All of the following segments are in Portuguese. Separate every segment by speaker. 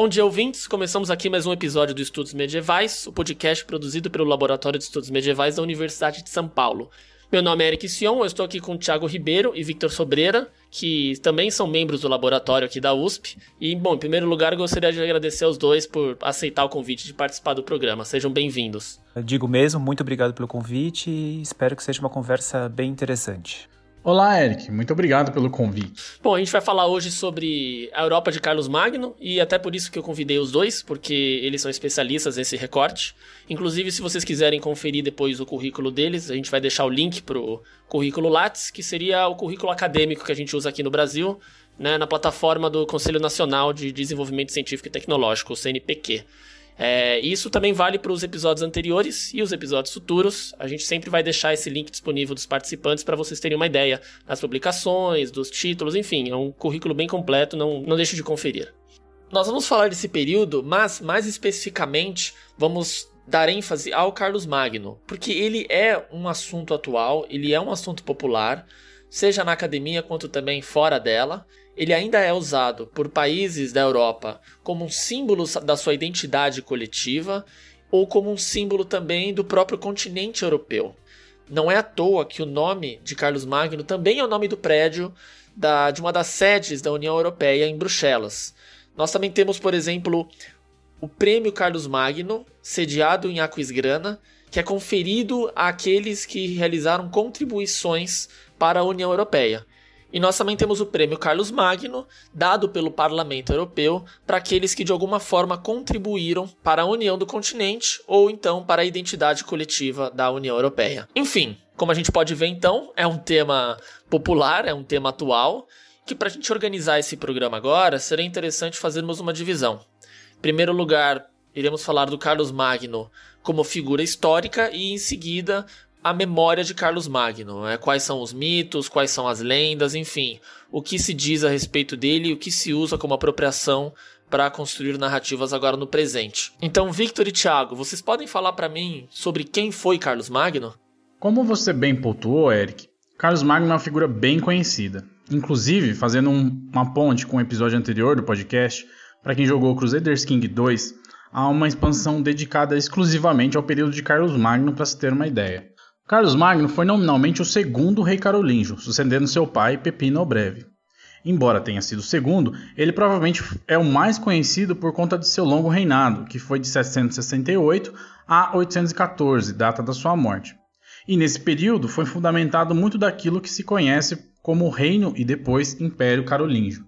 Speaker 1: Bom dia, ouvintes. Começamos aqui mais um episódio do Estudos Medievais, o podcast produzido pelo Laboratório de Estudos Medievais da Universidade de São Paulo. Meu nome é Eric Sion, eu estou aqui com o Thiago Ribeiro e Victor Sobreira, que também são membros do laboratório aqui da USP. E, bom, em primeiro lugar, gostaria de agradecer aos dois por aceitar o convite de participar do programa. Sejam bem-vindos.
Speaker 2: Digo mesmo, muito obrigado pelo convite e espero que seja uma conversa bem interessante.
Speaker 3: Olá, Eric. Muito obrigado pelo convite.
Speaker 1: Bom, a gente vai falar hoje sobre a Europa de Carlos Magno e até por isso que eu convidei os dois, porque eles são especialistas nesse recorte. Inclusive, se vocês quiserem conferir depois o currículo deles, a gente vai deixar o link pro currículo Lattes, que seria o currículo acadêmico que a gente usa aqui no Brasil, né, na plataforma do Conselho Nacional de Desenvolvimento Científico e Tecnológico, o CNPq. É, isso também vale para os episódios anteriores e os episódios futuros. A gente sempre vai deixar esse link disponível dos participantes para vocês terem uma ideia das publicações, dos títulos, enfim, é um currículo bem completo, não, não deixe de conferir. Nós vamos falar desse período, mas mais especificamente vamos dar ênfase ao Carlos Magno, porque ele é um assunto atual, ele é um assunto popular, seja na academia quanto também fora dela ele ainda é usado por países da Europa como um símbolo da sua identidade coletiva ou como um símbolo também do próprio continente europeu. Não é à toa que o nome de Carlos Magno também é o nome do prédio da, de uma das sedes da União Europeia em Bruxelas. Nós também temos, por exemplo, o Prêmio Carlos Magno, sediado em Aquisgrana, que é conferido àqueles que realizaram contribuições para a União Europeia. E nós também temos o prêmio Carlos Magno, dado pelo Parlamento Europeu para aqueles que de alguma forma contribuíram para a união do continente ou então para a identidade coletiva da União Europeia. Enfim, como a gente pode ver então, é um tema popular, é um tema atual, que para a gente organizar esse programa agora, seria interessante fazermos uma divisão. Em primeiro lugar, iremos falar do Carlos Magno como figura histórica e em seguida a memória de Carlos Magno, né? quais são os mitos, quais são as lendas, enfim, o que se diz a respeito dele e o que se usa como apropriação para construir narrativas agora no presente. Então, Victor e Thiago, vocês podem falar para mim sobre quem foi Carlos Magno?
Speaker 3: Como você bem pontuou, Eric, Carlos Magno é uma figura bem conhecida. Inclusive, fazendo um, uma ponte com o episódio anterior do podcast, para quem jogou Crusaders King 2, há uma expansão dedicada exclusivamente ao período de Carlos Magno para se ter uma ideia. Carlos Magno foi nominalmente o segundo rei carolíngio, sucedendo seu pai Pepino o Breve. Embora tenha sido o segundo, ele provavelmente é o mais conhecido por conta de seu longo reinado, que foi de 768 a 814, data da sua morte. E nesse período foi fundamentado muito daquilo que se conhece como Reino e depois Império Carolíngio.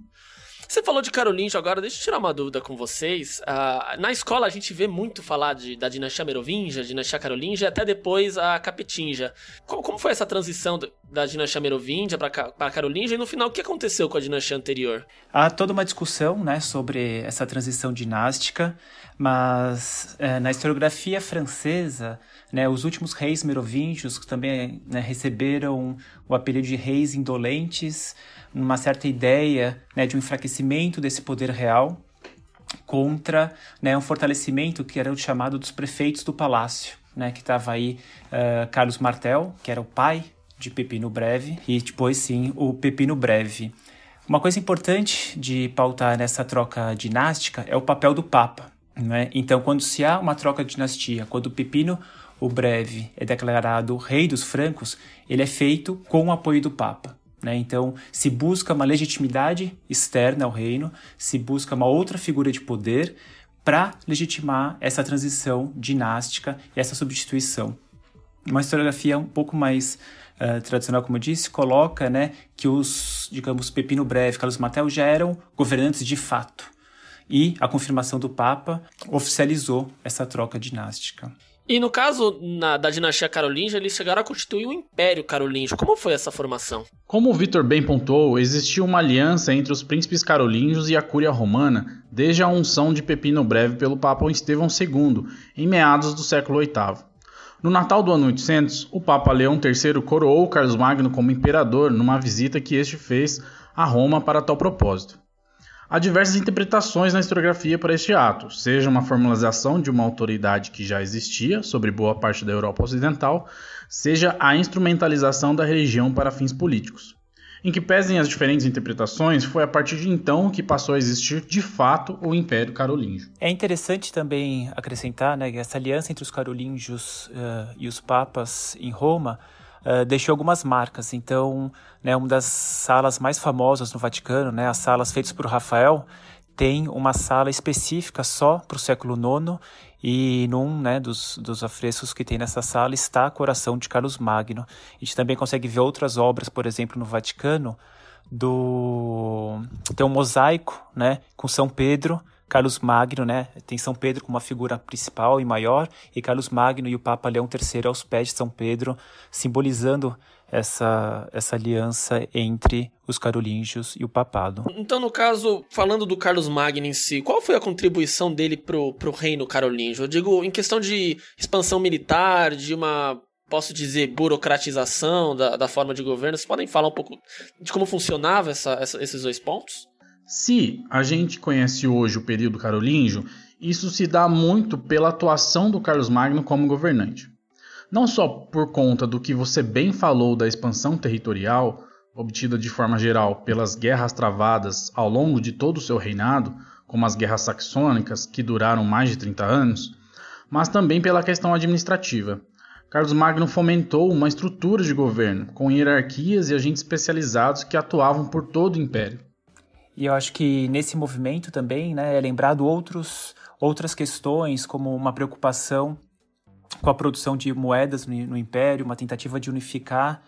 Speaker 1: Você falou de carolíngio agora, deixa eu tirar uma dúvida com vocês. Uh, na escola a gente vê muito falar de, da dinastia merovingia, dinastia carolíngia e até depois a capetinja. Como, como foi essa transição da dinastia merovingia para a carolíngia e no final o que aconteceu com a dinastia anterior?
Speaker 2: Há toda uma discussão né, sobre essa transição dinástica, mas é, na historiografia francesa, né, os últimos reis merovingios também né, receberam o apelido de reis indolentes, uma certa ideia né, de um enfraquecimento desse poder real contra né, um fortalecimento que era o chamado dos prefeitos do palácio, né, que estava aí uh, Carlos Martel, que era o pai de Pepino Breve, e depois sim o Pepino Breve. Uma coisa importante de pautar nessa troca dinástica é o papel do Papa. Né? Então, quando se há uma troca de dinastia, quando Pepino o Breve é declarado rei dos francos, ele é feito com o apoio do Papa. Né? Então, se busca uma legitimidade externa ao reino, se busca uma outra figura de poder para legitimar essa transição dinástica e essa substituição. Uma historiografia um pouco mais uh, tradicional, como eu disse, coloca né, que os, digamos, Pepino Breve, Carlos Martel já eram governantes de fato. E a confirmação do Papa oficializou essa troca dinástica.
Speaker 1: E no caso na, da dinastia carolíngia, eles chegaram a constituir o Império Carolíngio. Como foi essa formação?
Speaker 3: Como o Vitor bem pontuou, existiu uma aliança entre os príncipes carolíngios e a Cúria Romana desde a unção de Pepino Breve pelo Papa Estevão II, em meados do século VIII. No Natal do ano 800, o Papa Leão III coroou Carlos Magno como imperador numa visita que este fez a Roma para tal propósito. Há diversas interpretações na historiografia para este ato, seja uma formalização de uma autoridade que já existia sobre boa parte da Europa Ocidental, seja a instrumentalização da religião para fins políticos. Em que pesem as diferentes interpretações, foi a partir de então que passou a existir de fato o Império Carolíngio.
Speaker 2: É interessante também acrescentar né, que essa aliança entre os carolíngios uh, e os papas em Roma uh, deixou algumas marcas. Então, né, uma das salas mais famosas no Vaticano, né, as salas feitas por Rafael, tem uma sala específica só para o século IX e num né, dos, dos afrescos que tem nessa sala está Coração de Carlos Magno. A gente também consegue ver outras obras, por exemplo, no Vaticano, do tem um mosaico, né, com São Pedro, Carlos Magno, né, tem São Pedro como uma figura principal e maior e Carlos Magno e o Papa Leão III aos pés de São Pedro, simbolizando essa, essa aliança entre os carolíngios e o papado.
Speaker 1: Então, no caso, falando do Carlos Magno em si, qual foi a contribuição dele pro, pro reino carolíngio? Eu digo, em questão de expansão militar, de uma posso dizer, burocratização da, da forma de governo. Vocês podem falar um pouco de como funcionava essa, essa, esses dois pontos?
Speaker 3: Se a gente conhece hoje o período carolíngio, isso se dá muito pela atuação do Carlos Magno como governante. Não só por conta do que você bem falou da expansão territorial, obtida de forma geral pelas guerras travadas ao longo de todo o seu reinado, como as guerras saxônicas, que duraram mais de 30 anos, mas também pela questão administrativa. Carlos Magno fomentou uma estrutura de governo, com hierarquias e agentes especializados que atuavam por todo o império.
Speaker 2: E eu acho que nesse movimento também né, é lembrado outros, outras questões, como uma preocupação com a produção de moedas no, no Império, uma tentativa de unificar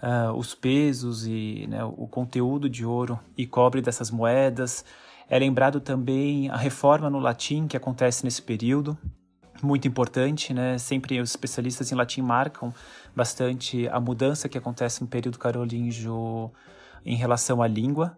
Speaker 2: uh, os pesos e né, o conteúdo de ouro e cobre dessas moedas. É lembrado também a reforma no latim que acontece nesse período, muito importante, né? Sempre os especialistas em latim marcam bastante a mudança que acontece no período carolíngio em relação à língua.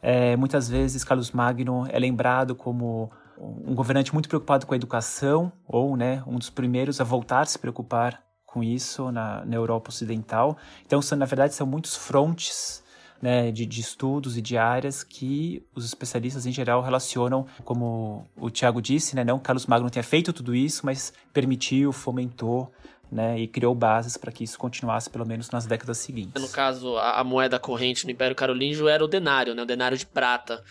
Speaker 2: É, muitas vezes Carlos Magno é lembrado como um governante muito preocupado com a educação, ou né, um dos primeiros a voltar a se preocupar com isso na, na Europa Ocidental. Então, são, na verdade, são muitos frontes né, de, de, estudos e de áreas que os especialistas em geral relacionam, como o Tiago disse, né, não que Carlos Magno tenha feito tudo isso, mas permitiu, fomentou né, e criou bases para que isso continuasse pelo menos nas décadas seguintes.
Speaker 1: No caso, a, a moeda corrente no Império Carolíngio era o denário, né, o denário de prata.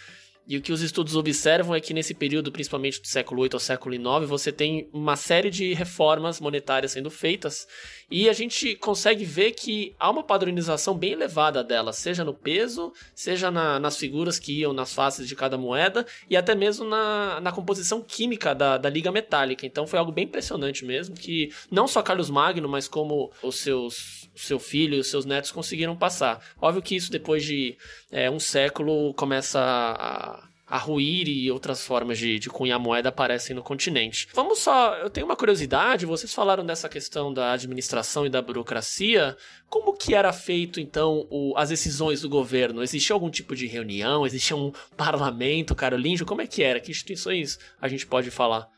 Speaker 1: E o que os estudos observam é que nesse período, principalmente do século VIII ao século IX, você tem uma série de reformas monetárias sendo feitas e a gente consegue ver que há uma padronização bem elevada delas, seja no peso, seja na, nas figuras que iam nas faces de cada moeda e até mesmo na, na composição química da, da liga metálica. Então foi algo bem impressionante mesmo, que não só Carlos Magno, mas como os seus seu filho e os seus netos conseguiram passar. Óbvio que isso depois de é, um século começa a, a ruir e outras formas de, de cunhar moeda aparecem no continente. Vamos só, eu tenho uma curiosidade, vocês falaram dessa questão da administração e da burocracia, como que era feito então o, as decisões do governo? Existia algum tipo de reunião? Existia um parlamento carolíngio? Como é que era? Que instituições a gente pode falar?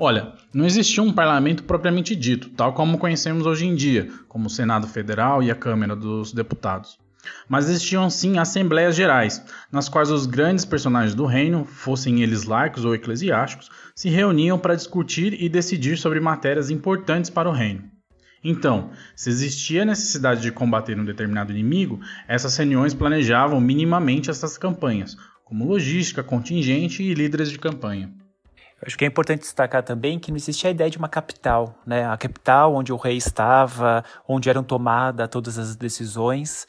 Speaker 3: Olha, não existia um parlamento propriamente dito, tal como conhecemos hoje em dia, como o Senado Federal e a Câmara dos Deputados. Mas existiam sim assembleias gerais, nas quais os grandes personagens do reino, fossem eles laicos ou eclesiásticos, se reuniam para discutir e decidir sobre matérias importantes para o reino. Então, se existia necessidade de combater um determinado inimigo, essas reuniões planejavam minimamente essas campanhas, como logística, contingente e líderes de campanha.
Speaker 2: Acho que é importante destacar também que não existia a ideia de uma capital, né? A capital onde o rei estava, onde eram tomadas todas as decisões.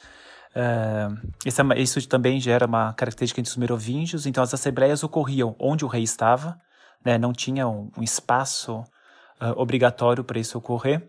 Speaker 2: Uh, isso, é, isso, também gera uma característica entre os merovingios. Então, as assembleias ocorriam onde o rei estava, né? não tinha um, um espaço uh, obrigatório para isso ocorrer.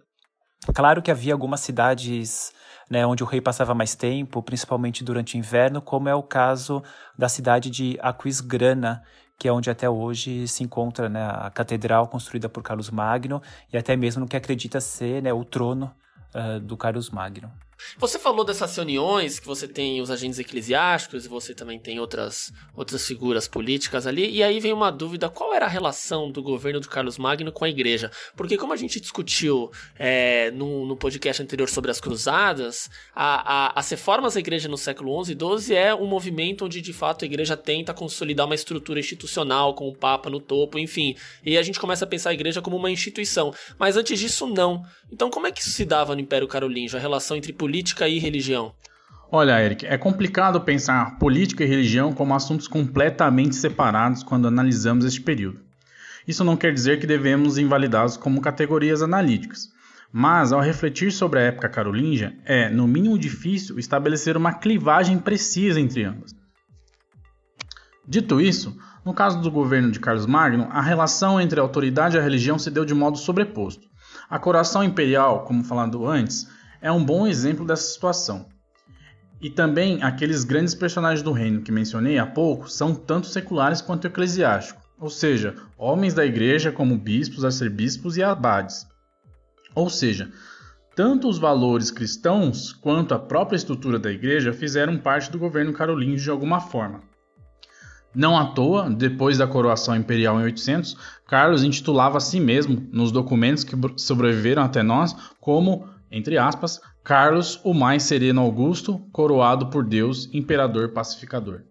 Speaker 2: Claro que havia algumas cidades né, onde o rei passava mais tempo, principalmente durante o inverno, como é o caso da cidade de Aquisgrana, que é onde até hoje se encontra né, a catedral construída por Carlos Magno e até mesmo no que acredita ser né, o trono uh, do Carlos Magno.
Speaker 1: Você falou dessas reuniões que você tem os agentes eclesiásticos e você também tem outras, outras figuras políticas ali. E aí vem uma dúvida: qual era a relação do governo de Carlos Magno com a igreja? Porque, como a gente discutiu é, no, no podcast anterior sobre as cruzadas, a, a, as reformas da igreja no século XI e XII é um movimento onde de fato a igreja tenta consolidar uma estrutura institucional com o Papa no topo, enfim. E a gente começa a pensar a igreja como uma instituição. Mas antes disso, não. Então, como é que isso se dava no Império Carolíngio? A relação entre política política e religião?
Speaker 3: Olha, Eric, é complicado pensar política e religião como assuntos completamente separados quando analisamos este período. Isso não quer dizer que devemos invalidá-los como categorias analíticas, mas ao refletir sobre a época carolíngia, é, no mínimo difícil, estabelecer uma clivagem precisa entre ambas. Dito isso, no caso do governo de Carlos Magno, a relação entre a autoridade e a religião se deu de modo sobreposto. A coroação imperial, como falado antes, é um bom exemplo dessa situação. E também aqueles grandes personagens do reino que mencionei há pouco são tanto seculares quanto eclesiásticos, ou seja, homens da igreja como bispos, arcebispos e abades. Ou seja, tanto os valores cristãos quanto a própria estrutura da igreja fizeram parte do governo carolíngio de alguma forma. Não à toa, depois da coroação imperial em 800, Carlos intitulava a si mesmo, nos documentos que sobreviveram até nós, como, entre aspas, Carlos, o mais sereno Augusto, coroado por Deus, imperador pacificador.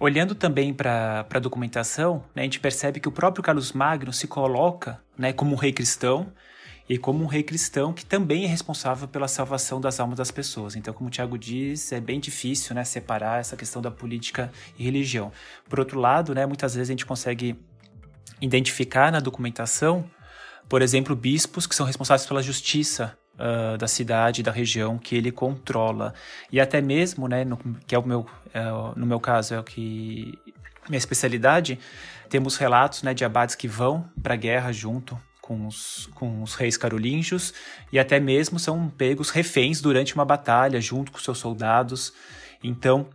Speaker 2: Olhando também para a documentação, né, a gente percebe que o próprio Carlos Magno se coloca né, como um rei cristão e como um rei cristão que também é responsável pela salvação das almas das pessoas. Então, como o Tiago diz, é bem difícil né, separar essa questão da política e religião. Por outro lado, né, muitas vezes a gente consegue identificar na documentação, por exemplo, bispos que são responsáveis pela justiça uh, da cidade, da região que ele controla. E até mesmo, né, no, que é o meu, é, no meu caso, é o que minha especialidade, temos relatos né, de abades que vão para a guerra junto com os, com os reis carolíngios e até mesmo são pegos reféns durante uma batalha junto com seus soldados. Então,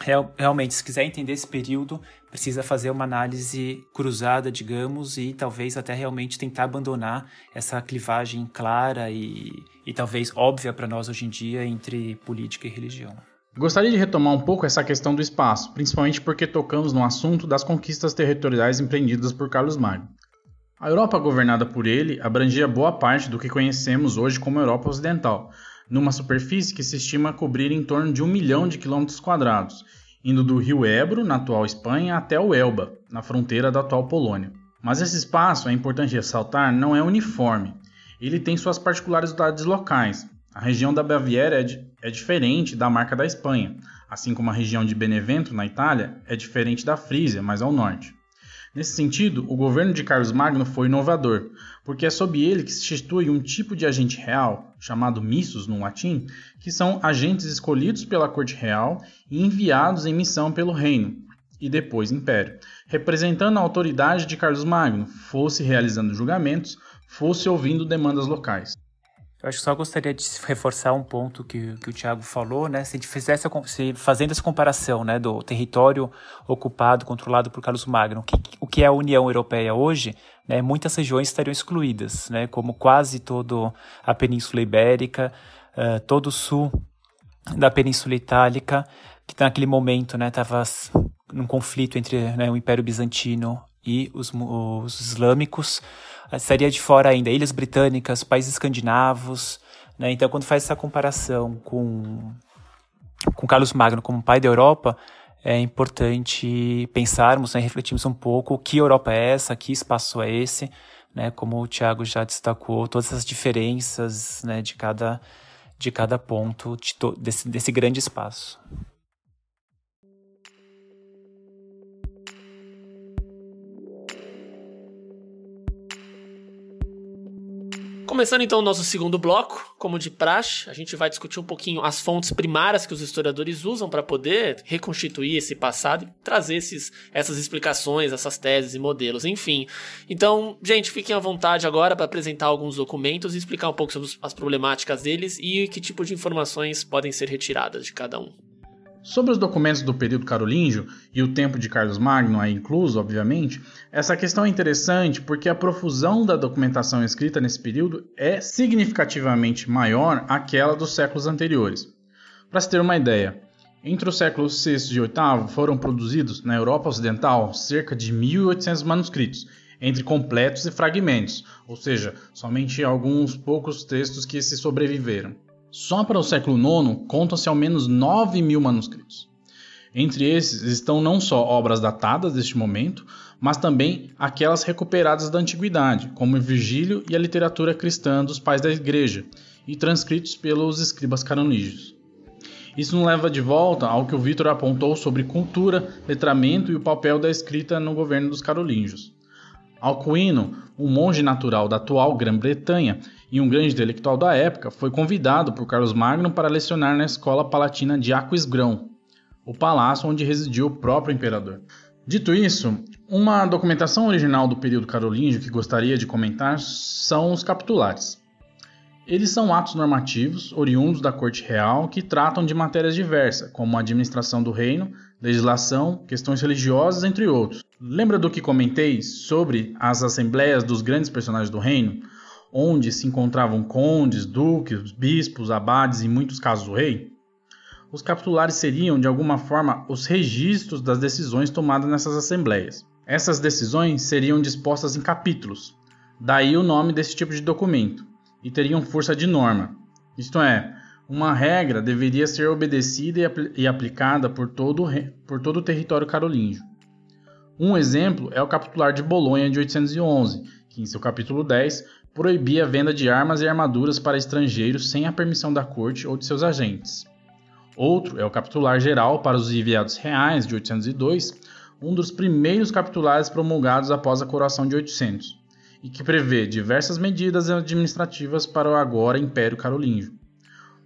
Speaker 2: real, realmente, se quiser entender esse período, precisa fazer uma análise cruzada, digamos, e talvez até realmente tentar abandonar essa clivagem clara e, e talvez óbvia para nós hoje em dia entre política e religião.
Speaker 3: Gostaria de retomar um pouco essa questão do espaço, principalmente porque tocamos no assunto das conquistas territoriais empreendidas por Carlos Magno. A Europa governada por ele abrangia boa parte do que conhecemos hoje como Europa Ocidental, numa superfície que se estima cobrir em torno de um milhão de quilômetros quadrados, indo do rio Ebro, na atual Espanha, até o Elba, na fronteira da atual Polônia. Mas esse espaço, é importante ressaltar, não é uniforme. Ele tem suas particularidades locais. A região da Baviera é, é diferente da marca da Espanha, assim como a região de Benevento, na Itália, é diferente da Frísia, mais ao norte. Nesse sentido, o governo de Carlos Magno foi inovador, porque é sob ele que se institui um tipo de agente real, chamado missus no latim, que são agentes escolhidos pela corte real e enviados em missão pelo reino e depois império, representando a autoridade de Carlos Magno, fosse realizando julgamentos, fosse ouvindo demandas locais.
Speaker 2: Eu acho que só gostaria de reforçar um ponto que, que o Tiago falou, né? Se a gente fizesse, se, fazendo essa comparação, né, do território ocupado, controlado por Carlos Magno, que, o que é a União Europeia hoje, né, muitas regiões estariam excluídas, né, como quase toda a Península Ibérica, uh, todo o sul da Península Itálica, que naquele momento estava né, num conflito entre né, o Império Bizantino e os, os islâmicos estaria de fora ainda ilhas britânicas, países escandinavos. Né? Então, quando faz essa comparação com, com Carlos Magno como pai da Europa, é importante pensarmos, né, refletirmos um pouco que Europa é essa, que espaço é esse, né, como o Tiago já destacou, todas as diferenças né, de, cada, de cada ponto de desse, desse grande espaço.
Speaker 1: Começando então o nosso segundo bloco, como de praxe, a gente vai discutir um pouquinho as fontes primárias que os historiadores usam para poder reconstituir esse passado e trazer esses, essas explicações, essas teses e modelos, enfim. Então, gente, fiquem à vontade agora para apresentar alguns documentos e explicar um pouco sobre as problemáticas deles e que tipo de informações podem ser retiradas de cada um.
Speaker 3: Sobre os documentos do período carolíngio e o tempo de Carlos Magno, aí incluso, obviamente, essa questão é interessante porque a profusão da documentação escrita nesse período é significativamente maior àquela dos séculos anteriores. Para se ter uma ideia, entre os séculos VI e VIII foram produzidos na Europa Ocidental cerca de 1.800 manuscritos, entre completos e fragmentos, ou seja, somente alguns poucos textos que se sobreviveram. Só para o século IX contam-se ao menos 9 mil manuscritos. Entre esses estão não só obras datadas deste momento, mas também aquelas recuperadas da antiguidade, como Virgílio e a literatura cristã dos pais da Igreja, e transcritos pelos escribas canonígios. Isso nos leva de volta ao que o Vitor apontou sobre cultura, letramento e o papel da escrita no governo dos carolíngios. Alcuino, um monge natural da atual Grã-Bretanha e um grande intelectual da época, foi convidado por Carlos Magno para lecionar na escola palatina de Aquisgrão, o palácio onde residia o próprio imperador. Dito isso, uma documentação original do período carolíngio que gostaria de comentar são os capitulares. Eles são atos normativos oriundos da corte real que tratam de matérias diversas, como a administração do reino, legislação, questões religiosas, entre outros. Lembra do que comentei sobre as assembleias dos grandes personagens do reino, onde se encontravam condes, duques, bispos, abades e, em muitos casos, o rei? Os capitulares seriam, de alguma forma, os registros das decisões tomadas nessas assembleias. Essas decisões seriam dispostas em capítulos, daí o nome desse tipo de documento e teriam força de norma. Isto é, uma regra deveria ser obedecida e, apl e aplicada por todo, por todo o território carolíngio. Um exemplo é o Capitular de Bolonha de 811, que em seu capítulo 10 proibia a venda de armas e armaduras para estrangeiros sem a permissão da corte ou de seus agentes. Outro é o Capitular Geral para os Enviados Reais de 802, um dos primeiros capitulares promulgados após a coroação de 800 e que prevê diversas medidas administrativas para o agora Império Carolíngio.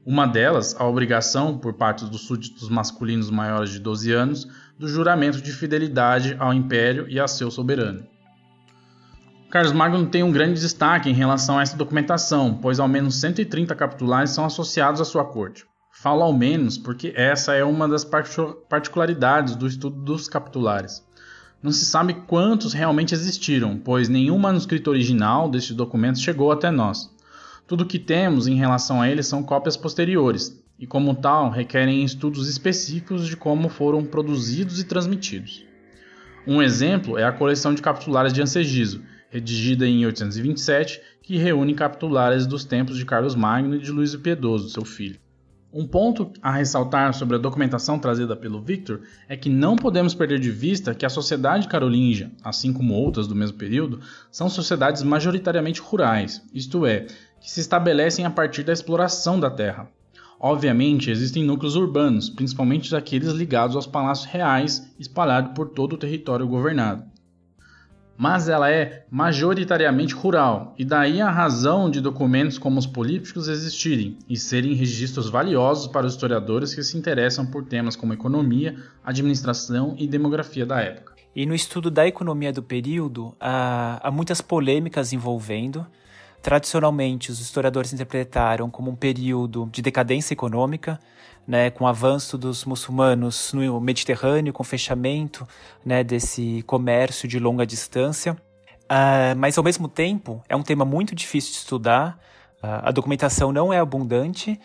Speaker 3: Uma delas, a obrigação, por parte dos súditos masculinos maiores de 12 anos, do juramento de fidelidade ao Império e a seu soberano. Carlos Magno tem um grande destaque em relação a essa documentação, pois ao menos 130 capitulares são associados à sua corte. Falo ao menos porque essa é uma das particularidades do estudo dos capitulares. Não se sabe quantos realmente existiram, pois nenhum manuscrito original destes documentos chegou até nós. Tudo o que temos em relação a eles são cópias posteriores, e como tal requerem estudos específicos de como foram produzidos e transmitidos. Um exemplo é a coleção de capitulares de Ansegiso, redigida em 827, que reúne capitulares dos tempos de Carlos Magno e de Luís o Piedoso, seu filho. Um ponto a ressaltar sobre a documentação trazida pelo Victor é que não podemos perder de vista que a sociedade carolíngia, assim como outras do mesmo período, são sociedades majoritariamente rurais, isto é, que se estabelecem a partir da exploração da terra. Obviamente, existem núcleos urbanos, principalmente aqueles ligados aos palácios reais espalhados por todo o território governado mas ela é majoritariamente rural, e daí a razão de documentos como os políticos existirem e serem registros valiosos para os historiadores que se interessam por temas como economia, administração e demografia da época.
Speaker 2: E no estudo da economia do período, há, muitas polêmicas envolvendo. Tradicionalmente, os historiadores interpretaram como um período de decadência econômica, né, com o avanço dos muçulmanos no Mediterrâneo, com o fechamento né, desse comércio de longa distância. Uh, mas, ao mesmo tempo, é um tema muito difícil de estudar, uh, a documentação não é abundante,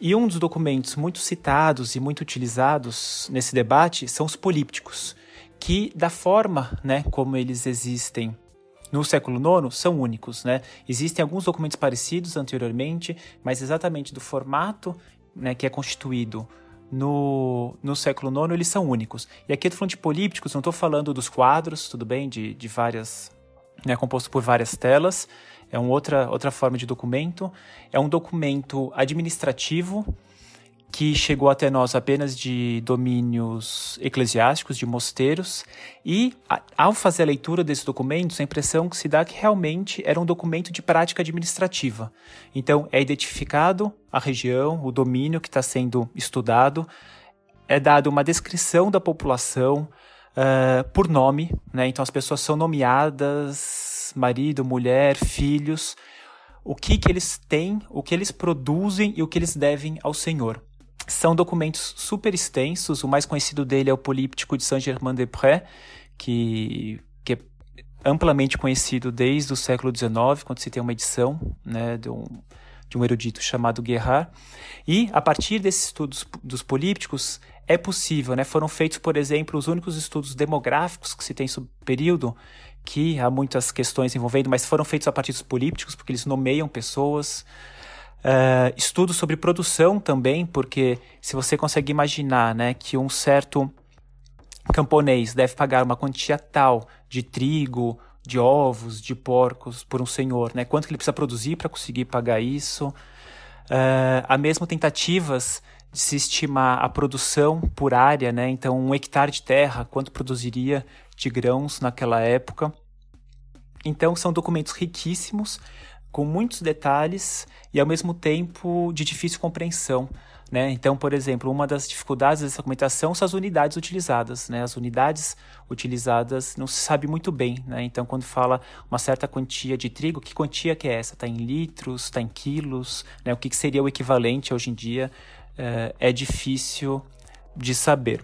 Speaker 2: e um dos documentos muito citados e muito utilizados nesse debate são os polípticos, que, da forma né, como eles existem no século IX são únicos. Né? Existem alguns documentos parecidos anteriormente, mas exatamente do formato né, que é constituído no, no século IX, eles são únicos. E aqui eu estou falando de polípticos, não estou falando dos quadros, tudo bem, de, de várias. Né, composto por várias telas. É uma outra, outra forma de documento. É um documento administrativo que chegou até nós apenas de domínios eclesiásticos, de mosteiros, e ao fazer a leitura desses documentos, a impressão que se dá é que realmente era um documento de prática administrativa. Então, é identificado a região, o domínio que está sendo estudado, é dado uma descrição da população uh, por nome, né? então as pessoas são nomeadas, marido, mulher, filhos, o que, que eles têm, o que eles produzem e o que eles devem ao Senhor. São documentos super extensos. O mais conhecido dele é o Políptico de Saint-Germain-des-Prés, que, que é amplamente conhecido desde o século XIX, quando se tem uma edição né, de, um, de um erudito chamado Guerard. E, a partir desses estudos dos polípticos, é possível, né? Foram feitos, por exemplo, os únicos estudos demográficos que se tem sobre o período, que há muitas questões envolvendo, mas foram feitos a partir dos polípticos, porque eles nomeiam pessoas. Uh, estudos sobre produção também, porque se você consegue imaginar né, que um certo camponês deve pagar uma quantia tal de trigo, de ovos, de porcos por um senhor, né? Quanto que ele precisa produzir para conseguir pagar isso? Uh, há mesmo tentativas de se estimar a produção por área, né? Então, um hectare de terra, quanto produziria de grãos naquela época. Então, são documentos riquíssimos, com muitos detalhes e, ao mesmo tempo, de difícil compreensão. Né? Então, por exemplo, uma das dificuldades dessa documentação são as unidades utilizadas. Né? As unidades utilizadas não se sabe muito bem. Né? Então, quando fala uma certa quantia de trigo, que quantia que é essa? Está em litros? Está em quilos? Né? O que, que seria o equivalente hoje em dia? É, é difícil de saber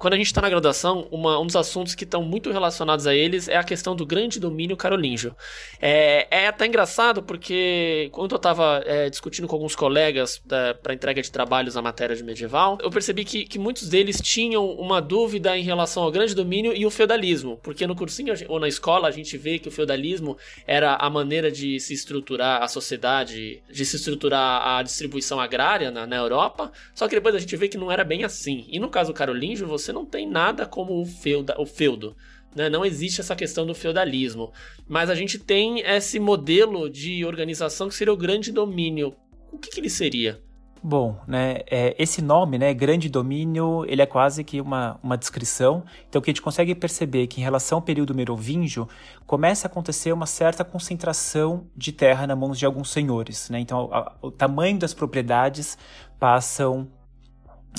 Speaker 1: quando a gente está na graduação, uma, um dos assuntos que estão muito relacionados a eles é a questão do grande domínio carolíngio. É, é até engraçado porque quando eu estava é, discutindo com alguns colegas para entrega de trabalhos na matéria de medieval, eu percebi que, que muitos deles tinham uma dúvida em relação ao grande domínio e o feudalismo, porque no cursinho ou na escola a gente vê que o feudalismo era a maneira de se estruturar a sociedade, de se estruturar a distribuição agrária na, na Europa, só que depois a gente vê que não era bem assim. E no caso carolíngio, você você não tem nada como o, o feudo. Né? Não existe essa questão do feudalismo. Mas a gente tem esse modelo de organização que seria o grande domínio. O que, que ele seria?
Speaker 2: Bom, né, é, esse nome, né, grande domínio, ele é quase que uma, uma descrição. Então, o que a gente consegue perceber é que em relação ao período merovingio, começa a acontecer uma certa concentração de terra na mãos de alguns senhores. Né? Então, a, o tamanho das propriedades passam,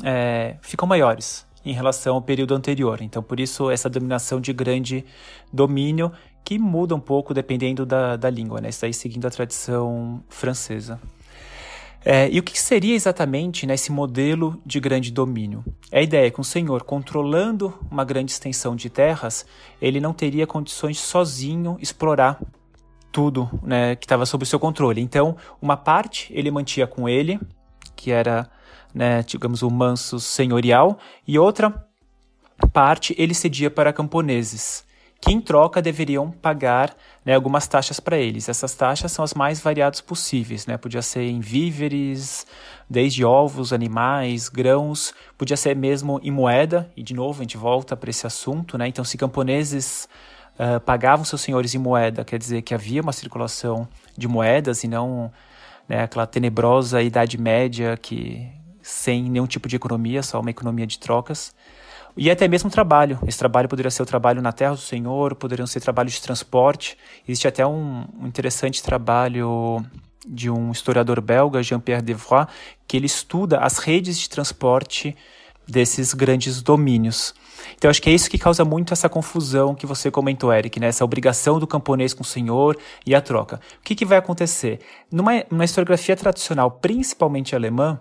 Speaker 2: é, ficam maiores em relação ao período anterior. Então, por isso, essa dominação de grande domínio, que muda um pouco dependendo da, da língua, né? Isso seguindo a tradição francesa. É, e o que seria exatamente né, esse modelo de grande domínio? É a ideia que um senhor controlando uma grande extensão de terras, ele não teria condições sozinho explorar tudo né, que estava sob o seu controle. Então, uma parte ele mantinha com ele, que era né, digamos, o manso senhorial, e outra parte ele cedia para camponeses, que em troca deveriam pagar né, algumas taxas para eles. Essas taxas são as mais variadas possíveis, né? Podia ser em víveres, desde ovos, animais, grãos, podia ser mesmo em moeda, e de novo a gente volta para esse assunto, né? Então, se camponeses uh, pagavam seus senhores em moeda, quer dizer que havia uma circulação de moedas e não né, aquela tenebrosa Idade Média que sem nenhum tipo de economia, só uma economia de trocas. E até mesmo trabalho. Esse trabalho poderia ser o trabalho na terra do Senhor, poderiam ser trabalhos de transporte. Existe até um, um interessante trabalho de um historiador belga, Jean-Pierre Devroy, que ele estuda as redes de transporte desses grandes domínios. Então, acho que é isso que causa muito essa confusão que você comentou, Eric, né? essa obrigação do camponês com o senhor e a troca. O que, que vai acontecer? Numa, numa historiografia tradicional, principalmente alemã,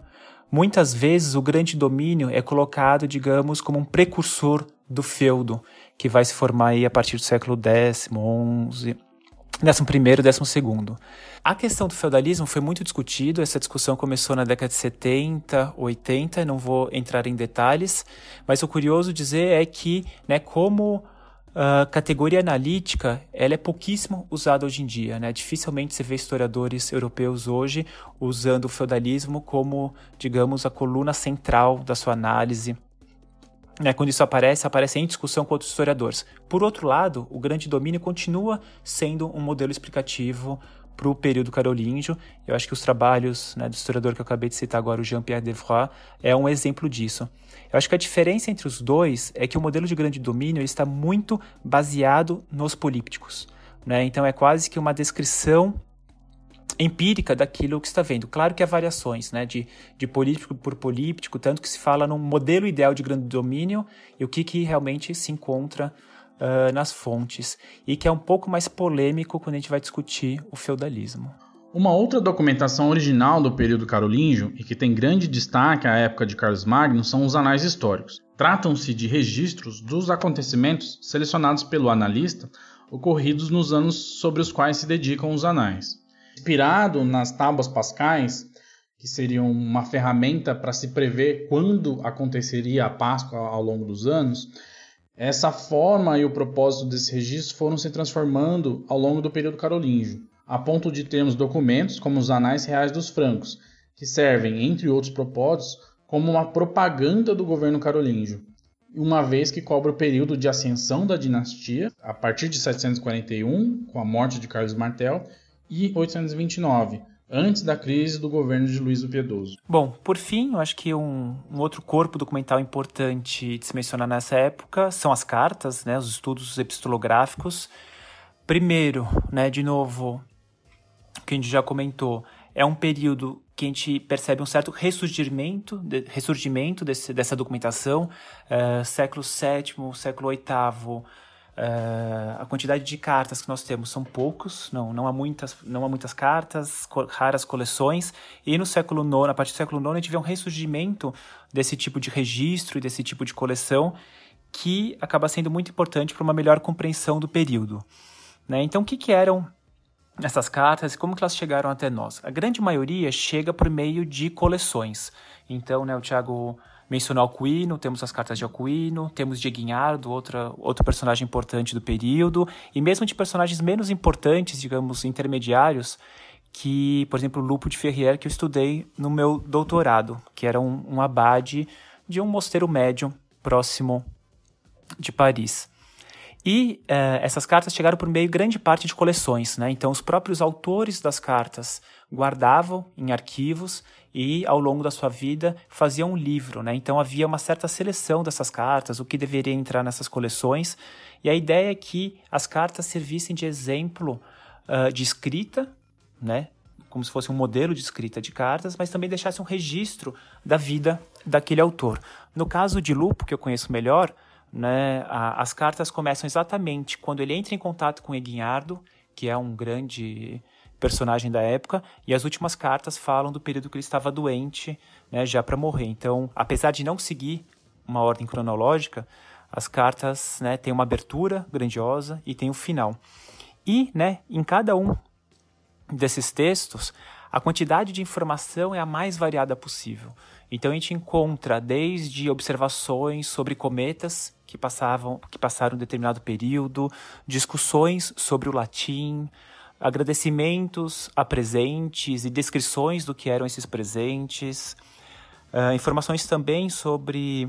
Speaker 2: Muitas vezes o grande domínio é colocado, digamos, como um precursor do feudo, que vai se formar aí a partir do século X, XI, décimo primeiro, décimo segundo. A questão do feudalismo foi muito discutido, essa discussão começou na década de 70, 80, não vou entrar em detalhes, mas o curioso dizer é que, né, como a categoria analítica ela é pouquíssimo usada hoje em dia. Né? Dificilmente se vê historiadores europeus hoje usando o feudalismo como, digamos, a coluna central da sua análise. Né? Quando isso aparece, aparece em discussão com outros historiadores. Por outro lado, o grande domínio continua sendo um modelo explicativo para o período carolíngio. Eu acho que os trabalhos né, do historiador que eu acabei de citar agora, o Jean-Pierre Devroy, é um exemplo disso. Eu acho que a diferença entre os dois é que o modelo de grande domínio está muito baseado nos polípticos. Né? Então é quase que uma descrição empírica daquilo que está vendo. Claro que há variações né? de, de político por políptico, tanto que se fala num modelo ideal de grande domínio e o que, que realmente se encontra uh, nas fontes, e que é um pouco mais polêmico quando a gente vai discutir o feudalismo.
Speaker 3: Uma outra documentação original do período carolíngio e que tem grande destaque à época de Carlos Magno são os anais históricos. Tratam-se de registros dos acontecimentos selecionados pelo analista ocorridos nos anos sobre os quais se dedicam os anais. Inspirado nas tábuas pascais, que seriam uma ferramenta para se prever quando aconteceria a Páscoa ao longo dos anos, essa forma e o propósito desse registro foram se transformando ao longo do período carolíngio a ponto de termos documentos como os Anais Reais dos Francos, que servem, entre outros propósitos, como uma propaganda do governo carolíngio, uma vez que cobre o período de ascensão da dinastia, a partir de 741, com a morte de Carlos Martel, e 829, antes da crise do governo de Luiz o Piedoso.
Speaker 2: Bom, por fim, eu acho que um, um, outro corpo documental importante de se mencionar nessa época são as cartas, né, os estudos epistolográficos. Primeiro, né, de novo, que a gente já comentou, é um período que a gente percebe um certo ressurgimento, de, ressurgimento desse, dessa documentação, uh, século VII, século VIII, Uh, a quantidade de cartas que nós temos são poucos, não, não há muitas, não há muitas cartas, co raras coleções. E no século IX, a partir do século IX, a gente vê um ressurgimento desse tipo de registro e desse tipo de coleção que acaba sendo muito importante para uma melhor compreensão do período. Né? Então, o que, que eram essas cartas como que elas chegaram até nós? A grande maioria chega por meio de coleções. Então, né, o Tiago mencionou Alcuino, temos as cartas de Alcuino, temos de Guinhardo, outra, outro personagem importante do período, e mesmo de personagens menos importantes, digamos, intermediários, que, por exemplo, Lupo de Ferrier, que eu estudei no meu doutorado, que era um, um abade de um mosteiro médio próximo de Paris. E eh, essas cartas chegaram por meio grande parte de coleções, né? Então os próprios autores das cartas guardavam em arquivos e ao longo da sua vida fazia um livro, né? Então havia uma certa seleção dessas cartas, o que deveria entrar nessas coleções, e a ideia é que as cartas servissem de exemplo uh, de escrita, né? Como se fosse um modelo de escrita de cartas, mas também deixasse um registro da vida daquele autor. No caso de Lupo, que eu conheço melhor, né, as cartas começam exatamente quando ele entra em contato com Eguinhardo, que é um grande personagem da época, e as últimas cartas falam do período que ele estava doente, né, já para morrer. Então, apesar de não seguir uma ordem cronológica, as cartas né, têm uma abertura grandiosa e tem um final. E, né, em cada um desses textos, a quantidade de informação é a mais variada possível. Então a gente encontra desde observações sobre cometas que passavam, que passaram um determinado período, discussões sobre o latim, agradecimentos a presentes e descrições do que eram esses presentes, uh, informações também sobre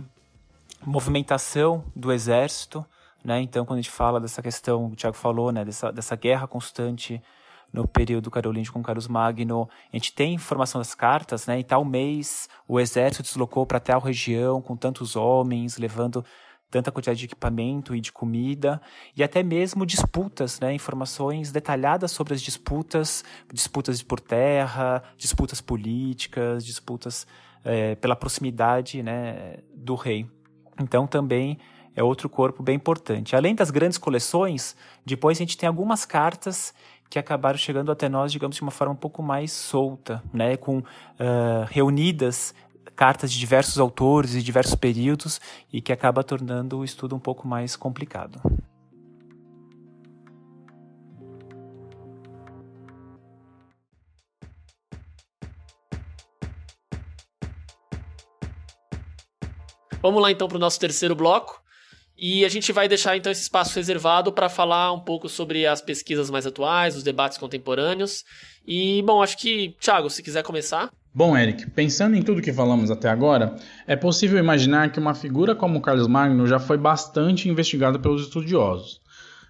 Speaker 2: movimentação do exército, né? Então, quando a gente fala dessa questão, o Tiago falou, né, dessa, dessa guerra constante no período carolíngio com Carlos Magno, a gente tem informação das cartas, né? Em tal mês, o exército deslocou para tal região com tantos homens, levando tanta quantidade de equipamento e de comida, e até mesmo disputas, né, informações detalhadas sobre as disputas, disputas por terra, disputas políticas, disputas é, pela proximidade né, do rei. Então também é outro corpo bem importante. Além das grandes coleções, depois a gente tem algumas cartas que acabaram chegando até nós, digamos, de uma forma um pouco mais solta, né, com uh, reunidas cartas de diversos autores e diversos períodos e que acaba tornando o estudo um pouco mais complicado.
Speaker 1: Vamos lá então para o nosso terceiro bloco. E a gente vai deixar então esse espaço reservado para falar um pouco sobre as pesquisas mais atuais, os debates contemporâneos. E, bom, acho que, Thiago, se quiser começar.
Speaker 3: Bom, Eric, pensando em tudo que falamos até agora, é possível imaginar que uma figura como Carlos Magno já foi bastante investigada pelos estudiosos.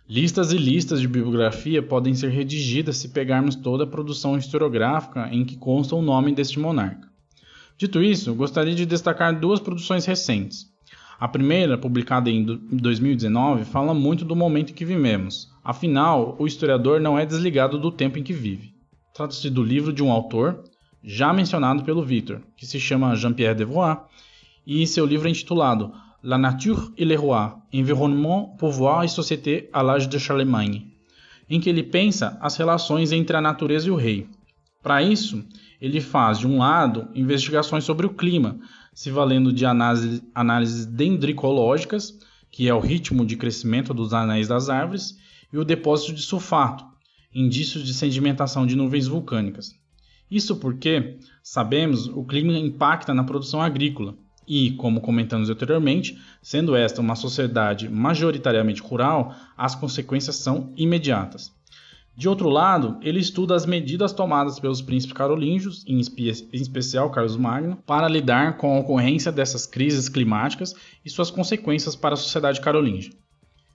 Speaker 3: Listas e listas de bibliografia podem ser redigidas se pegarmos toda a produção historiográfica em que consta o nome deste monarca. Dito isso, gostaria de destacar duas produções recentes. A primeira, publicada em 2019, fala muito do momento em que vivemos. Afinal, o historiador não é desligado do tempo em que vive. Trata-se do livro de um autor, já mencionado pelo Victor, que se chama Jean-Pierre Devroy, e seu livro é intitulado La nature et les rois, environnement, pouvoir et société à l'âge de Charlemagne, em que ele pensa as relações entre a natureza e o rei. Para isso, ele faz, de um lado, investigações sobre o clima, se valendo de análise, análises dendricológicas, que é o ritmo de crescimento dos anéis das árvores, e o depósito de sulfato, indícios de sedimentação de nuvens vulcânicas. Isso porque, sabemos, o clima impacta na produção agrícola e, como comentamos anteriormente, sendo esta uma sociedade majoritariamente rural, as consequências são imediatas. De outro lado, ele estuda as medidas tomadas pelos príncipes carolíngios, em, especial Carlos Magno, para lidar com a ocorrência dessas crises climáticas e suas consequências para a sociedade carolíngia.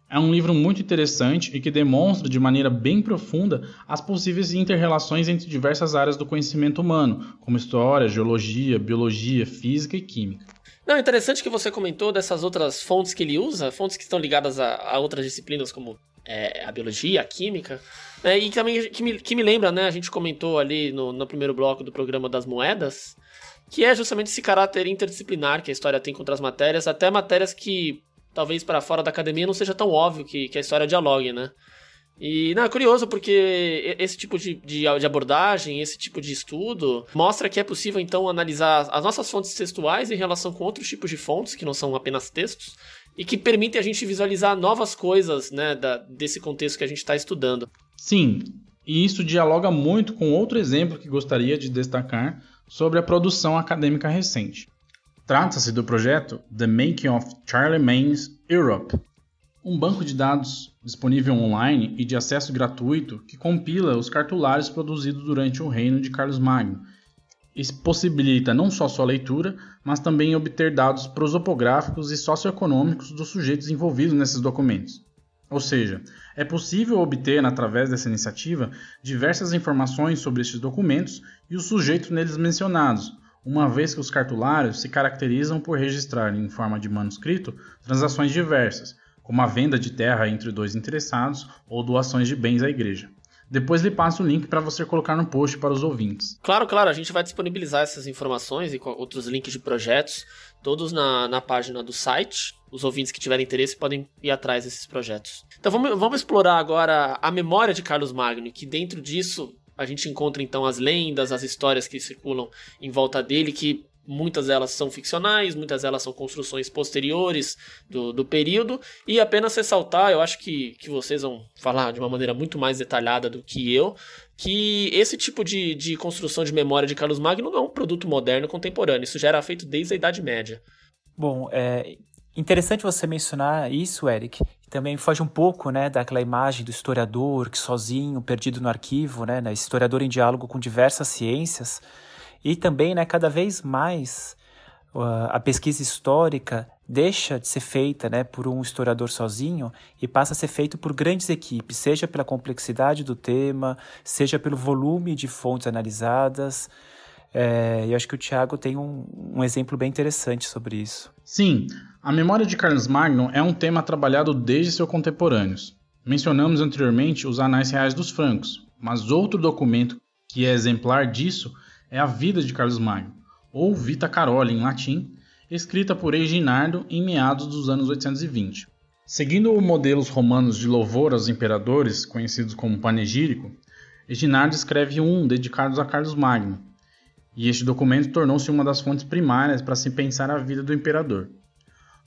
Speaker 3: É um livro muito interessante e que demonstra de maneira bem profunda as possíveis interrelações entre diversas áreas do conhecimento humano, como história, geologia, biologia, física e química.
Speaker 1: Não, interessante que você comentou dessas outras fontes que ele usa, fontes que estão ligadas a, a outras disciplinas como é, a biologia, a química, né, e também que me, que me lembra, né, a gente comentou ali no, no primeiro bloco do programa das moedas, que é justamente esse caráter interdisciplinar que a história tem com outras matérias, até matérias que talvez para fora da academia não seja tão óbvio que, que a história dialogue, né? E não, é curioso porque esse tipo de, de, de, abordagem, esse tipo de estudo, mostra que é possível então analisar as nossas fontes textuais em relação com outros tipos de fontes, que não são apenas textos, e que permitem a gente visualizar novas coisas né, da, desse contexto que a gente está estudando.
Speaker 3: Sim, e isso dialoga muito com outro exemplo que gostaria de destacar sobre a produção acadêmica recente. Trata-se do projeto The Making of Charlie Maynes Europe, um banco de dados disponível online e de acesso gratuito que compila os cartulários produzidos durante o reino de Carlos Magno. Isso possibilita não só sua leitura, mas também obter dados prosopográficos e socioeconômicos dos sujeitos envolvidos nesses documentos. Ou seja, é possível obter, através dessa iniciativa, diversas informações sobre estes documentos e os sujeitos neles mencionados, uma vez que os cartulários se caracterizam por registrar, em forma de manuscrito, transações diversas, como a venda de terra entre dois interessados ou doações de bens à igreja. Depois lhe passo o link para você colocar no post para os ouvintes.
Speaker 1: Claro, claro, a gente vai disponibilizar essas informações e outros links de projetos, todos na, na página do site. Os ouvintes que tiverem interesse podem ir atrás desses projetos. Então vamos, vamos explorar agora a memória de Carlos Magno, que dentro disso a gente encontra então as lendas, as histórias que circulam em volta dele, que muitas delas são ficcionais, muitas delas são construções posteriores do, do período, e apenas ressaltar, eu acho que, que vocês vão falar de uma maneira muito mais detalhada do que eu, que esse tipo de, de construção de memória de Carlos Magno não é um produto moderno contemporâneo, isso já era feito desde a Idade Média.
Speaker 2: Bom, é interessante você mencionar isso, Eric, também foge um pouco, né, daquela imagem do historiador que sozinho, perdido no arquivo, né, né, historiador em diálogo com diversas ciências, e também, né, cada vez mais uh, a pesquisa histórica deixa de ser feita, né, por um historiador sozinho e passa a ser feito por grandes equipes, seja pela complexidade do tema, seja pelo volume de fontes analisadas. É, eu acho que o Tiago tem um, um exemplo bem interessante sobre isso.
Speaker 3: Sim, a memória de Carlos Magno é um tema trabalhado desde seus contemporâneos. Mencionamos anteriormente os Anais Reais dos Francos, mas outro documento que é exemplar disso é a Vida de Carlos Magno, ou Vita Caroli em latim, escrita por Eginardo em meados dos anos 820. Seguindo os modelos romanos de louvor aos imperadores, conhecidos como panegírico, Eginardo escreve um dedicado a Carlos Magno, e este documento tornou-se uma das fontes primárias para se pensar a vida do imperador.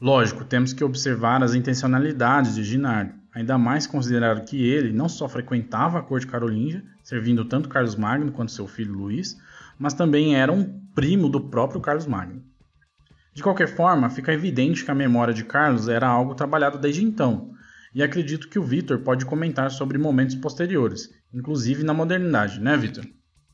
Speaker 3: Lógico, temos que observar as intencionalidades de Ginardo, ainda mais considerado que ele não só frequentava a corte carolíngia, servindo tanto Carlos Magno quanto seu filho Luís, mas também era um primo do próprio Carlos Magno. De qualquer forma, fica evidente que a memória de Carlos era algo trabalhado desde então, e acredito que o Vitor pode comentar sobre momentos posteriores, inclusive na modernidade, né, Vitor?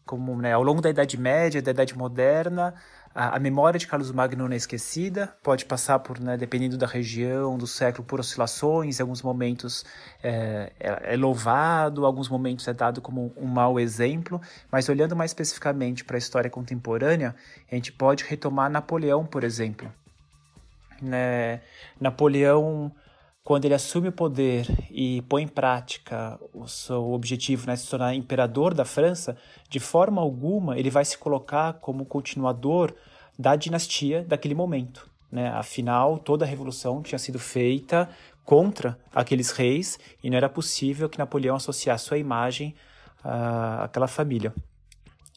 Speaker 2: Como né, ao longo da Idade Média, da Idade Moderna, a, a, memória de Carlos Magno não é esquecida, pode passar por, né, dependendo da região, do século, por oscilações, em alguns momentos é, é, é louvado, alguns momentos é dado como um mau exemplo, mas olhando mais especificamente para a história contemporânea, a gente pode retomar Napoleão, por exemplo. Né, Napoleão quando ele assume o poder e põe em prática o seu objetivo, né, se tornar imperador da França, de forma alguma ele vai se colocar como continuador da dinastia daquele momento. Né? Afinal, toda a revolução tinha sido feita contra aqueles reis e não era possível que Napoleão associasse sua imagem àquela família.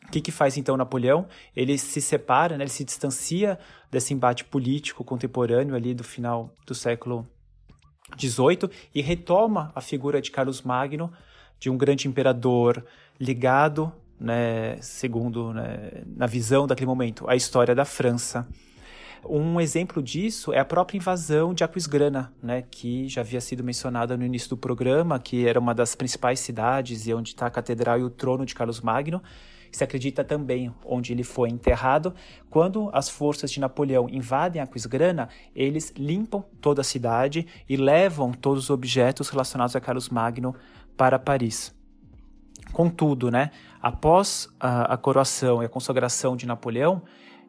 Speaker 2: O que, que faz então Napoleão? Ele se separa, né? ele se distancia desse embate político contemporâneo ali do final do século 18 e retoma a figura de Carlos Magno, de um grande imperador ligado, né, segundo né, na visão daquele momento, à história da França. Um exemplo disso é a própria invasão de Aquisgrana, né, que já havia sido mencionada no início do programa, que era uma das principais cidades e onde está a catedral e o trono de Carlos Magno. Se acredita também onde ele foi enterrado. Quando as forças de Napoleão invadem Aquisgrana, eles limpam toda a cidade e levam todos os objetos relacionados a Carlos Magno para Paris. Contudo, né, após a, a coroação e a consagração de Napoleão,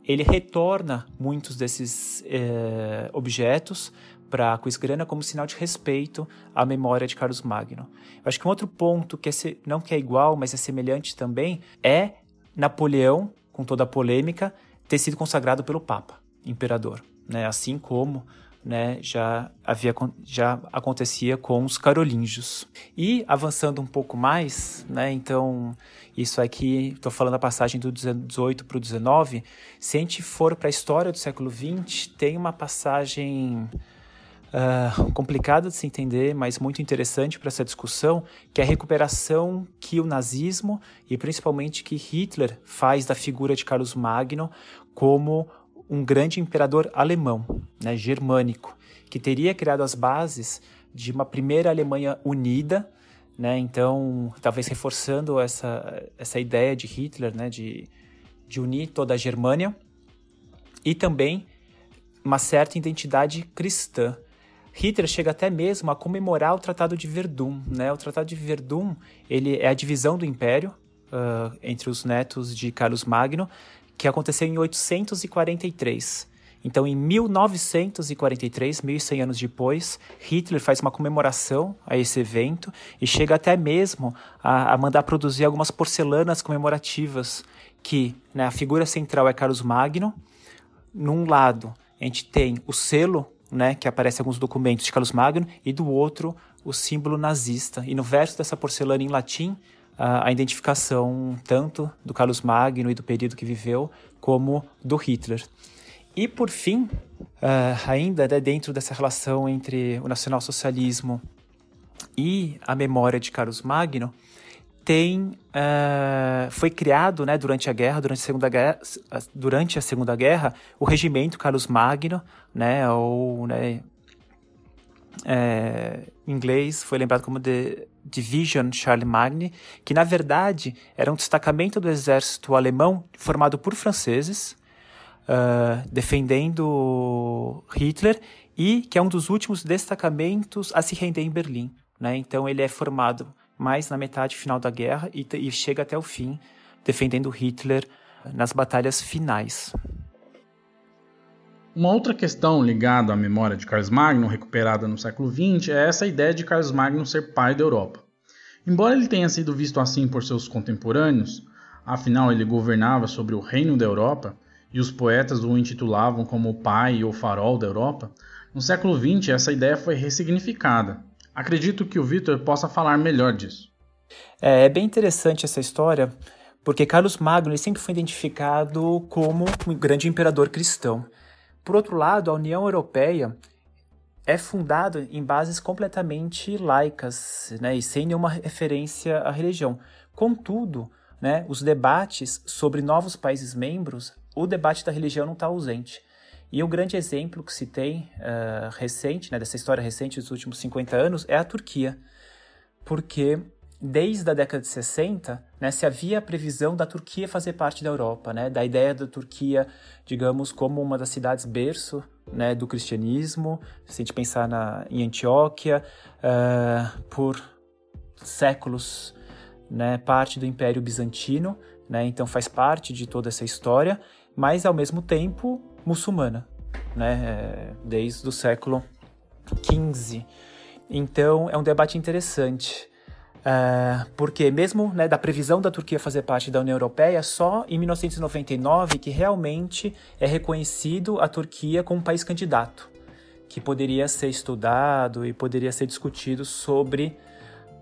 Speaker 2: ele retorna muitos desses eh, objetos para Aquisgrana como sinal de respeito à memória de Carlos Magno. Eu acho que um outro ponto que é, não que é igual, mas é semelhante também, é Napoleão, com toda a polêmica, ter sido consagrado pelo Papa, imperador, né? Assim como né, já havia já acontecia com os carolíngios. E avançando um pouco mais, né, então isso aqui estou falando a passagem do 18 para o 19. Se a gente for para a história do século 20, tem uma passagem uh, complicada de se entender, mas muito interessante para essa discussão, que é a recuperação que o nazismo e principalmente que Hitler faz da figura de Carlos Magno como um grande imperador alemão, né, germânico, que teria criado as bases de uma primeira Alemanha unida, né, então talvez reforçando essa, essa ideia de Hitler, né, de, de unir toda a Germânia, e também uma certa identidade cristã. Hitler chega até mesmo a comemorar o Tratado de Verdun. Né? O Tratado de Verdun ele é a divisão do Império uh, entre os netos de Carlos Magno, que aconteceu em 843. Então, em 1943, 1100 anos depois, Hitler faz uma comemoração a esse evento e chega até mesmo a, a mandar produzir algumas porcelanas comemorativas, que né, a figura central é Carlos Magno. Num lado, a gente tem o selo, né, que aparece alguns documentos de Carlos Magno, e do outro, o símbolo nazista. E no verso dessa porcelana em latim, a, identificação tanto do Carlos Magno e do período que viveu, como do Hitler. E por fim, ainda né, dentro dessa relação entre o nacionalsocialismo e a memória de Carlos Magno, tem uh, foi criado né, durante a guerra, durante a segunda guerra, durante a segunda guerra, o regimento Carlos Magno, né, ou né, é, em inglês foi lembrado como The Division Charlemagne, que na verdade era um destacamento do exército alemão formado por franceses, uh, defendendo Hitler, e que é um dos últimos destacamentos a se render em Berlim. Né? Então ele é formado mais na metade final da guerra e, e chega até o fim, defendendo Hitler nas batalhas finais.
Speaker 3: Uma outra questão ligada à memória de Carlos Magno, recuperada no século XX, é essa ideia de Carlos Magno ser pai da Europa. Embora ele tenha sido visto assim por seus contemporâneos, afinal ele governava sobre o reino da Europa e os poetas o intitulavam como o pai ou farol da Europa, no século XX essa ideia foi ressignificada. Acredito que o Victor possa falar melhor disso.
Speaker 2: É, é bem interessante essa história, porque Carlos Magno sempre foi identificado como um grande imperador cristão. Por outro lado, a União Europeia é fundada em bases completamente laicas né, e sem nenhuma referência à religião. Contudo, né, os debates sobre novos países membros, o debate da religião não está ausente. E o grande exemplo que se tem uh, recente, né, dessa história recente dos últimos 50 anos, é a Turquia. Porque desde a década de 60, né, se havia a previsão da Turquia fazer parte da Europa, né, da ideia da Turquia, digamos, como uma das cidades berço né, do cristianismo, se a gente pensar na, em Antioquia, uh, por séculos, né, parte do Império Bizantino, né, então faz parte de toda essa história, mas ao mesmo tempo muçulmana, né, eh, desde o século XV. Então é um debate interessante. Uh, porque mesmo né, da previsão da Turquia fazer parte da União Europeia, só em 1999 que realmente é reconhecido a Turquia como um país candidato, que poderia ser estudado e poderia ser discutido sobre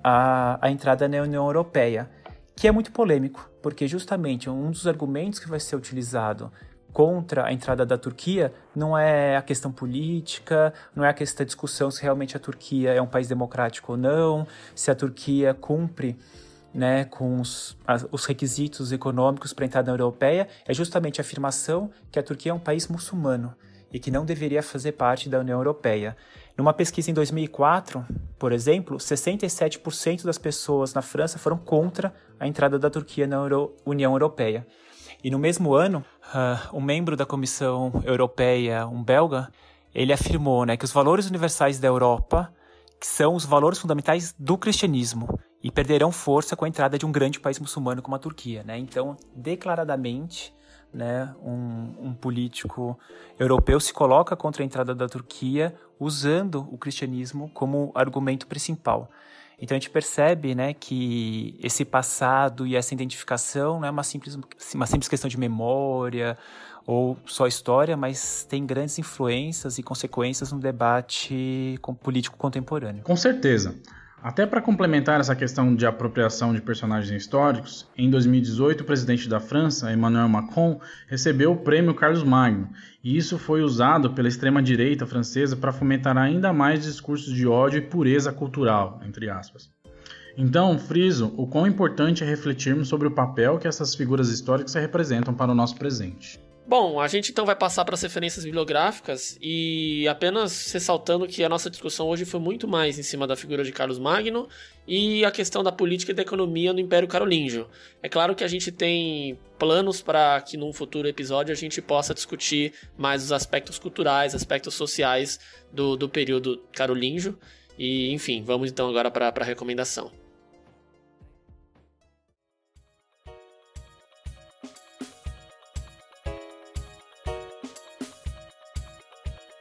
Speaker 2: a, a entrada na União Europeia, que é muito polêmico, porque justamente um dos argumentos que vai ser utilizado contra a entrada da Turquia não é a questão política, não é a questão da discussão se realmente a Turquia é um país democrático ou não, se a Turquia cumpre né, com os, os requisitos econômicos para entrar na União Europeia, é justamente a afirmação que a Turquia é um país muçulmano e que não deveria fazer parte da União Europeia. Numa pesquisa em 2004, por exemplo, 67% das pessoas na França foram contra a entrada da Turquia na Euro União Europeia. E no mesmo ano, uh, um membro da Comissão Europeia, um belga, ele afirmou né, que os valores universais da Europa são os valores fundamentais do cristianismo e perderão força com a entrada de um grande país muçulmano como a Turquia. Né? Então, declaradamente, né, um, um, político europeu se coloca contra a entrada da Turquia usando o cristianismo como argumento principal. Então a gente percebe né, que esse passado e essa identificação não é uma simples, uma simples questão de memória ou só história, mas tem grandes influências e consequências no debate político contemporâneo.
Speaker 3: Com certeza. Até para complementar essa questão de apropriação de personagens históricos, em 2018 o presidente da França, Emmanuel Macron, recebeu o prêmio Carlos Magno, e isso foi usado pela extrema-direita francesa para fomentar ainda mais discursos de ódio e pureza cultural, entre aspas. Então, friso o quão importante é refletirmos sobre o papel que essas figuras históricas representam para o nosso presente.
Speaker 1: Bom, a gente então vai passar para as referências bibliográficas e apenas ressaltando que a nossa discussão hoje foi muito mais em cima da figura de Carlos Magno e a questão da política e da economia no Império Carolíngio. É claro que a gente tem planos para que num futuro episódio a gente possa discutir mais os aspectos culturais, aspectos sociais do, do período carolíngio. E, enfim, vamos então agora para a recomendação.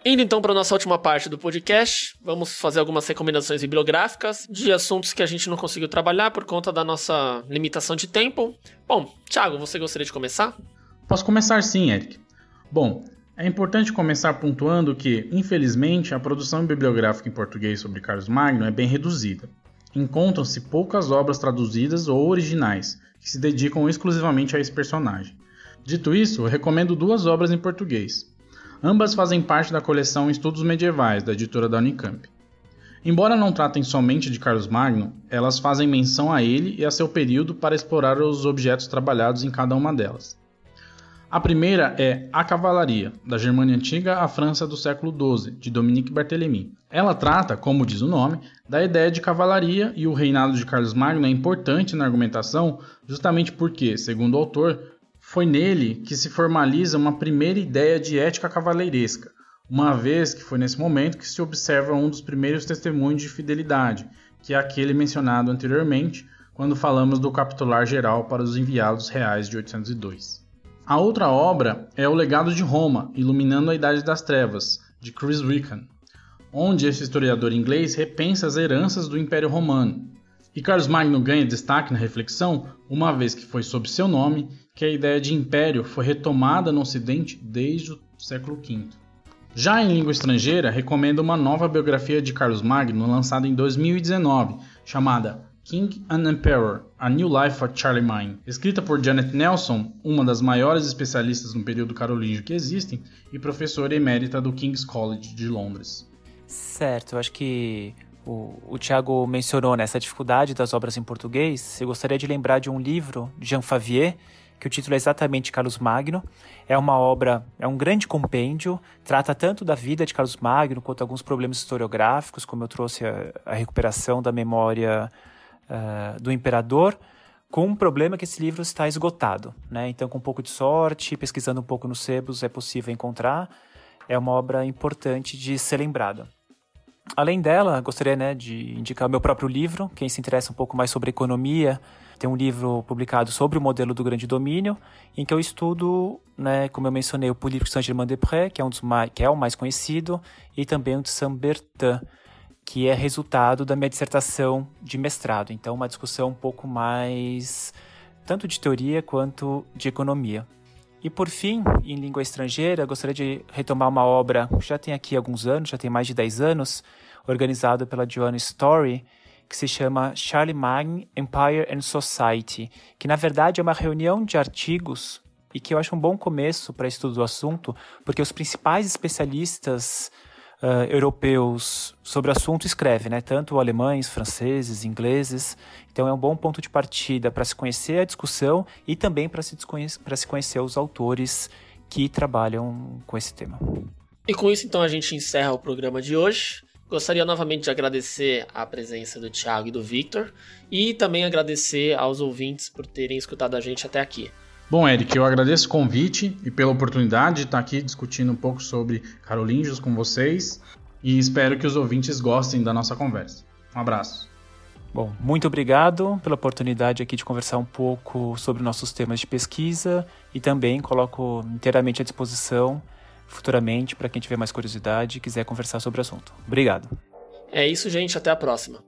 Speaker 1: Indo então para nossa última parte do podcast, vamos fazer algumas recomendações bibliográficas de assuntos que a gente não conseguiu trabalhar por conta da nossa limitação de tempo. Bom, Thiago, você gostaria de começar?
Speaker 3: Posso começar sim, Eric. Bom, é importante começar pontuando que, infelizmente, a produção bibliográfica em português sobre Carlos Magno é bem reduzida. Encontram-se poucas obras traduzidas ou originais que se dedicam exclusivamente a esse personagem. Dito isso, recomendo duas obras em português. Ambas fazem parte da coleção Estudos Medievais, da editora da Unicamp. Embora não tratem somente de Carlos Magno, elas fazem menção a ele e a seu período para explorar os objetos trabalhados em cada uma delas. A primeira é A Cavalaria, da Germânia Antiga à França do século XII, de Dominique Barthélemy. Ela trata, como diz o nome, da ideia de cavalaria e o reinado de Carlos Magno é importante na argumentação justamente porque, segundo o autor, foi nele que se formaliza uma primeira ideia de ética cavaleiresca, uma vez que foi nesse momento que se observa um dos primeiros testemunhos de fidelidade, que é aquele mencionado anteriormente, quando falamos do capitular geral para os enviados reais de 802. A outra obra é O Legado de Roma, Iluminando a Idade das Trevas, de Chris Wickham, onde esse historiador inglês repensa as heranças do Império Romano. E Carlos Magno ganha destaque na reflexão, uma vez que foi sob seu nome que a ideia de império foi retomada no Ocidente desde o século V. Já em língua estrangeira, recomendo uma nova biografia de Carlos Magno lançada em 2019, chamada King and Emperor: A New Life of Charlemagne, escrita por Janet Nelson, uma das maiores especialistas no período carolíngio que existem e professora emérita do King's College de Londres.
Speaker 2: Certo, acho que o, o Tiago mencionou nessa dificuldade das obras em português. Eu gostaria de lembrar de um livro de Jean Favier que o título é exatamente Carlos Magno. É uma obra, é um grande compêndio, trata tanto da vida de Carlos Magno quanto alguns problemas historiográficos, como eu trouxe a, a recuperação da memória uh, do imperador, com um problema que esse livro está esgotado. Né? Então, com um pouco de sorte, pesquisando um pouco nos sebos, é possível encontrar. É uma obra importante de ser lembrada. Além dela, gostaria né, de indicar o meu próprio livro. Quem se interessa um pouco mais sobre economia, tem um livro publicado sobre o modelo do grande domínio, em que eu estudo, né, como eu mencionei, o político Saint-Germain-des-Prés, que, é um dos mais, que é o mais conhecido, e também o de Saint-Bertin, que é resultado da minha dissertação de mestrado. Então, uma discussão um pouco mais tanto de teoria quanto de economia. E por fim, em língua estrangeira, gostaria de retomar uma obra que já tem aqui alguns anos, já tem mais de 10 anos, organizada pela Joanna Story, que se chama Charlemagne, Empire and Society, que na verdade é uma reunião de artigos e que eu acho um bom começo para estudo do assunto, porque os principais especialistas uh, europeus sobre o assunto escrevem, né? tanto alemães, franceses, ingleses. Então é um bom ponto de partida para se conhecer a discussão e também para se, se conhecer os autores que trabalham com esse tema.
Speaker 1: E com isso, então, a gente encerra o programa de hoje. Gostaria novamente de agradecer a presença do Thiago e do Victor e também agradecer aos ouvintes por terem escutado a gente até aqui.
Speaker 3: Bom, Eric, eu agradeço o convite e pela oportunidade de estar aqui discutindo um pouco sobre Carolinhos com vocês e espero que os ouvintes gostem da nossa conversa. Um abraço.
Speaker 2: Bom, muito obrigado pela oportunidade aqui de conversar um pouco sobre nossos temas de pesquisa e também coloco inteiramente à disposição futuramente para quem tiver mais curiosidade e quiser conversar sobre o assunto. Obrigado.
Speaker 1: É isso, gente. Até a próxima.